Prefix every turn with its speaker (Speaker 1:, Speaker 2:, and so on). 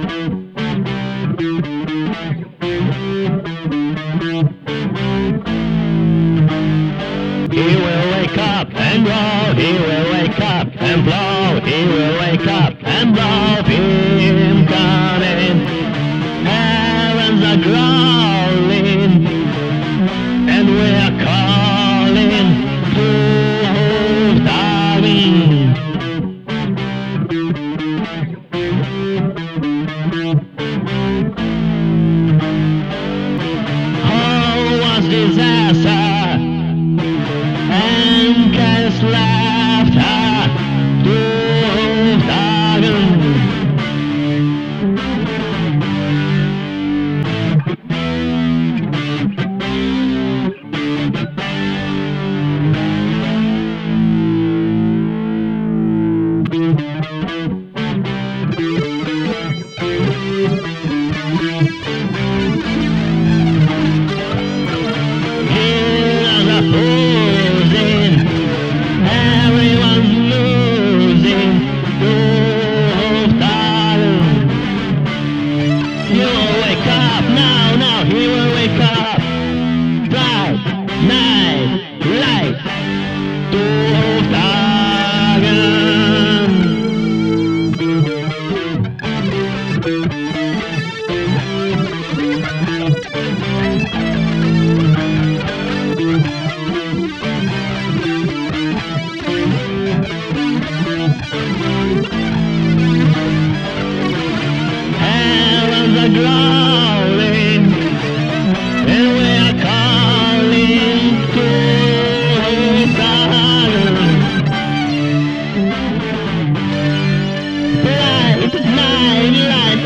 Speaker 1: He will wake up and blow, he will wake up and blow, he will wake up and blow. He You can't slide.